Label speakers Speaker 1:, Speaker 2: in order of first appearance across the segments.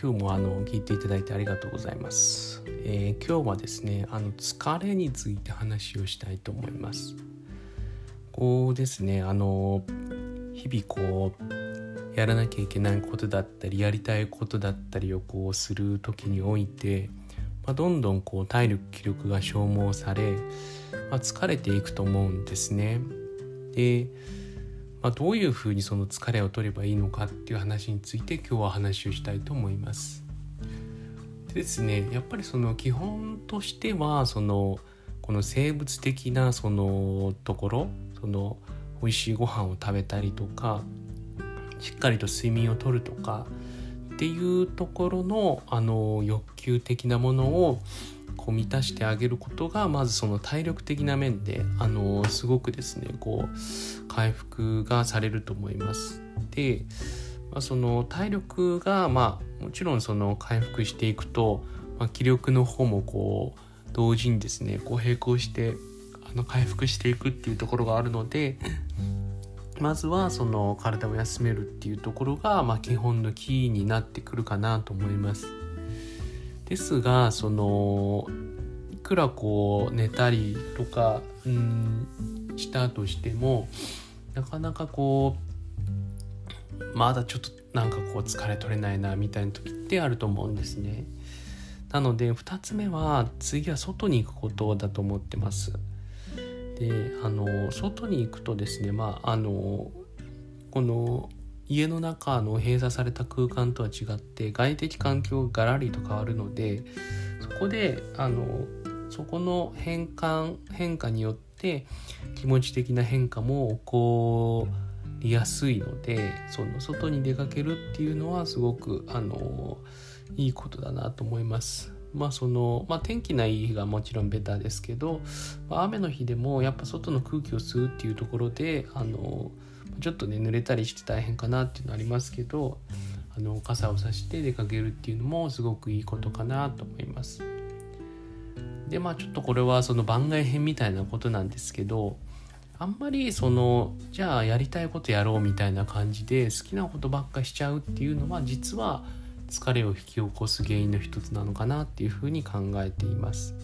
Speaker 1: 今日もあの聞いていただいてありがとうございます、えー、今日はですねあの疲れについて話をしたいと思います。こうですねあの日々こうやらなきゃいけないことだったりやりたいことだったりをこうする時において、まあ、どんどんこう体力気力が消耗され、まあ、疲れていくと思うんですね。でまあ、どういうふうにその疲れを取ればいいのかっていう話について今日は話をしたいと思います。でですねやっぱりその基本としてはそのこの生物的なそのところその美味しいご飯を食べたりとかしっかりと睡眠をとるとかっていうところのあの欲求的なものをこう満たしてあげることがまずその体力的な面であのすごくですねこう回復がされると思います。で、まあ、その体力がまあもちろんその回復していくと、まあ、気力の方もこう同時にですねこう並行してあの回復していくっていうところがあるのでまずはその体を休めるっていうところが、まあ、基本のキーになってくるかなと思います。ですがそのいくらこう寝たりとかうんしたとしてもなかなかこうまだちょっとなんかこう疲れ取れないなみたいな時ってあると思うんですね。なので2つ目は次は外に行くことだと思ってます。であの外に行くとですねまああのこの家の中の閉鎖された空間とは違って外的環境がガラリと変わるのでそこであのそこの変換変化によって気持ち的な変化も起こりやすいのでその外に出かけるっていうのはすごくあのいいことだなと思います。まあそのまあ、天気ない日がもちろんベターですけど、まあ、雨の日でもやっぱ外の空気を吸うっていうところであのちょっとね濡れたりして大変かなっていうのありますけどあの傘をさして出かけるっていうのもすごくいいことかなと思います。でまあちょっとこれはその番外編みたいなことなんですけどあんまりそのじゃあやりたいことやろうみたいな感じで好きなことばっかしちゃうっていうのは実は疲れを引き起こす原因の一つなのかなっていうふうに考えています。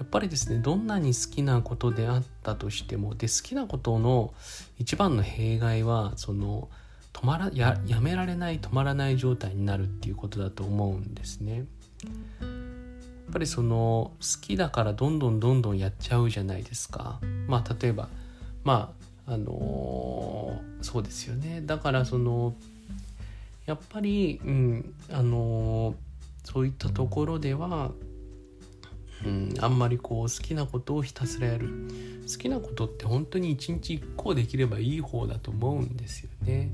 Speaker 1: やっぱりですねどんなに好きなことであったとしてもで好きなことの一番の弊害はその止まらややめられない止まらない状態になるっていうことだと思うんですね。やっぱりその好きだからどんどんどんどんやっちゃうじゃないですか。まあ例えばまああのー、そうですよねだからそのやっぱり、うん、あのー、そういったところではうん、あんまりこう好きなことをひたすらやる好きなことって本当に一日一個できればいい方だと思うんですよね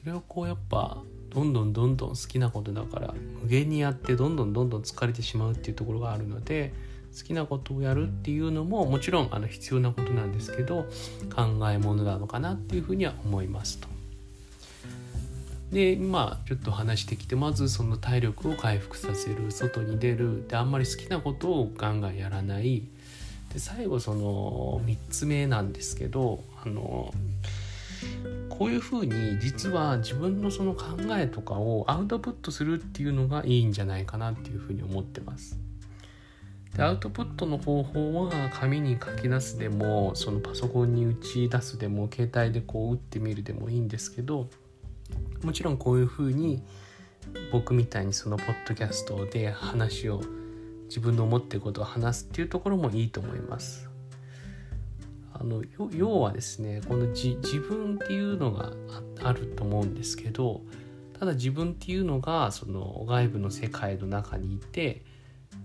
Speaker 1: それをこうやっぱどんどんどんどん好きなことだから無限にやってどんどんどんどん疲れてしまうっていうところがあるので好きなことをやるっていうのももちろんあの必要なことなんですけど考えものなのかなっていうふうには思いますと。でまあちょっと話してきてまずその体力を回復させる。外に出る。であんまり好きなことをガンガンやらない。で最後その3つ目なんですけどあのこういうふうに実は自分のその考えとかをアウトプットするっていうのがいいんじゃないかなっていうふうに思ってます。でアウトプットの方法は紙に書き出すでもそのパソコンに打ち出すでも携帯でこう打ってみるでもいいんですけどもちろんこういうふうに僕みたいにそのポッドキャストで話を自分の思ってることを話すっていうところもいいと思います。あの要はですねこの自分っていうのがあると思うんですけどただ自分っていうのがその外部の世界の中にいて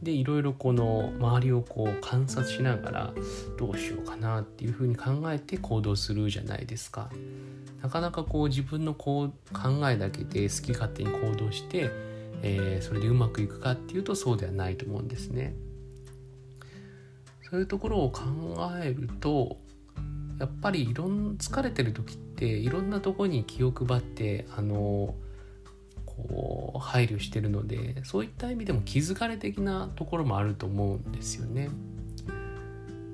Speaker 1: でいろいろこの周りをこう観察しながらどうしようかなっていうふうに考えて行動するじゃないですか。なかなかこう自分のこう考えだけで好き勝手に行動して、えー、それでうまくいくかっていうとそうではないと思うんですね。そういうところを考えるとやっぱりいろん疲れてる時っていろんなとこに気を配ってあのこう配慮してるのでそういった意味でも気づかれ的なところもあると思うんですよね。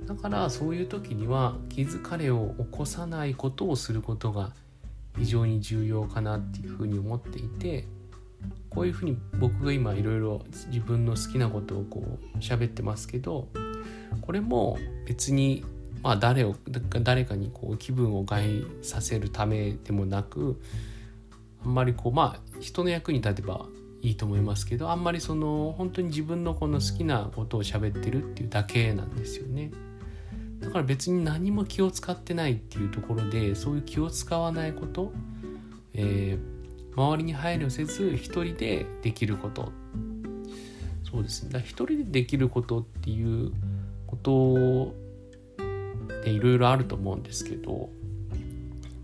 Speaker 1: だからそういう時には気疲れを起こさないことをすることが非常に重要かなっていうふうに思っていてこういうふうに僕が今いろいろ自分の好きなことをこう喋ってますけどこれも別にまあ誰を誰かにこう気分を害させるためでもなくあんまりこうまあ人の役に立てばいいと思いますけどあんまりその本当に自分のこの好きなことを喋ってるっていうだけなんですよね。だから別に何も気を使ってないっていうところでそういう気を使わないこと、えー、周りに配慮せず一人でできることそうですねだ一人でできることっていうことでいろいろあると思うんですけど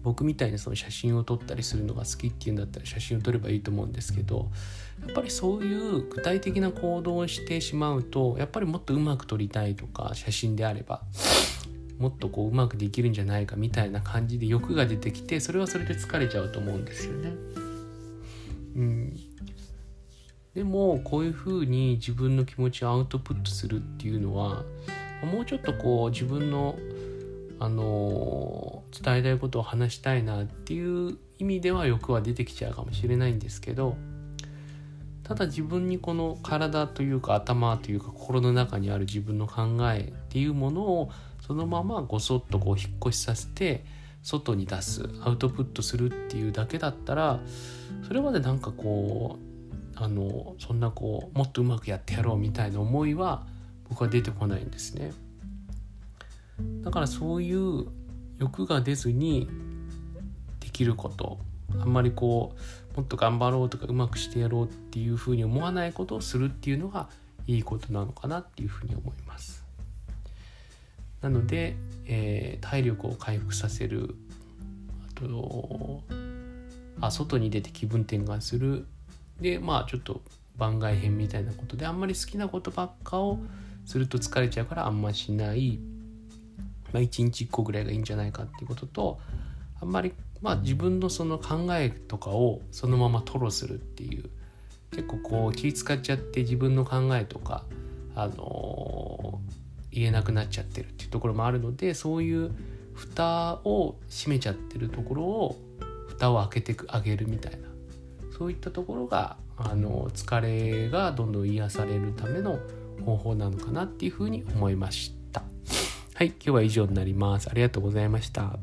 Speaker 1: 僕みたいにその写真を撮ったりするのが好きっていうんだったら写真を撮ればいいと思うんですけどやっぱりそういう具体的な行動をしてしまうとやっぱりもっとうまく撮りたいとか写真であればもっとこううまくできるんじゃないかみたいな感じで欲が出てきてそれはそれで疲れちゃうと思うんですよね。うん、でもこういうふうに自分の気持ちをアウトプットするっていうのはもうちょっとこう自分のあの伝えたいことを話したいなっていう意味では欲は出てきちゃうかもしれないんですけどただ自分にこの体というか頭というか心の中にある自分の考えっていうものをそのままごそっとこう引っ越しさせて外に出すアウトプットするっていうだけだったらそれまでなんかこうあのそんなこうもっとうまくやってやろうみたいな思いは僕は出てこないんですね。だからそういう欲が出ずにできることあんまりこうもっと頑張ろうとかうまくしてやろうっていうふうに思わないことをするっていうのがいいことなのかなっていうふうに思います。なので、えー、体力を回復させる。あとあ外に出て気分転換する。でまあちょっと番外編みたいなことであんまり好きなことばっかをすると疲れちゃうからあんましない。まあ、1日1個ぐらいがいいんじゃないかっていうこととあんまりまあ自分のその考えとかをそのまま吐露するっていう結構こう気使っちゃって自分の考えとかあのー、言えなくなっちゃってるっていうところもあるのでそういう蓋を閉めちゃってるところを蓋を開けてあげるみたいなそういったところがあの疲れがどんどん癒されるための方法なのかなっていうふうに思いました。はい、今日は以上になります。ありがとうございました。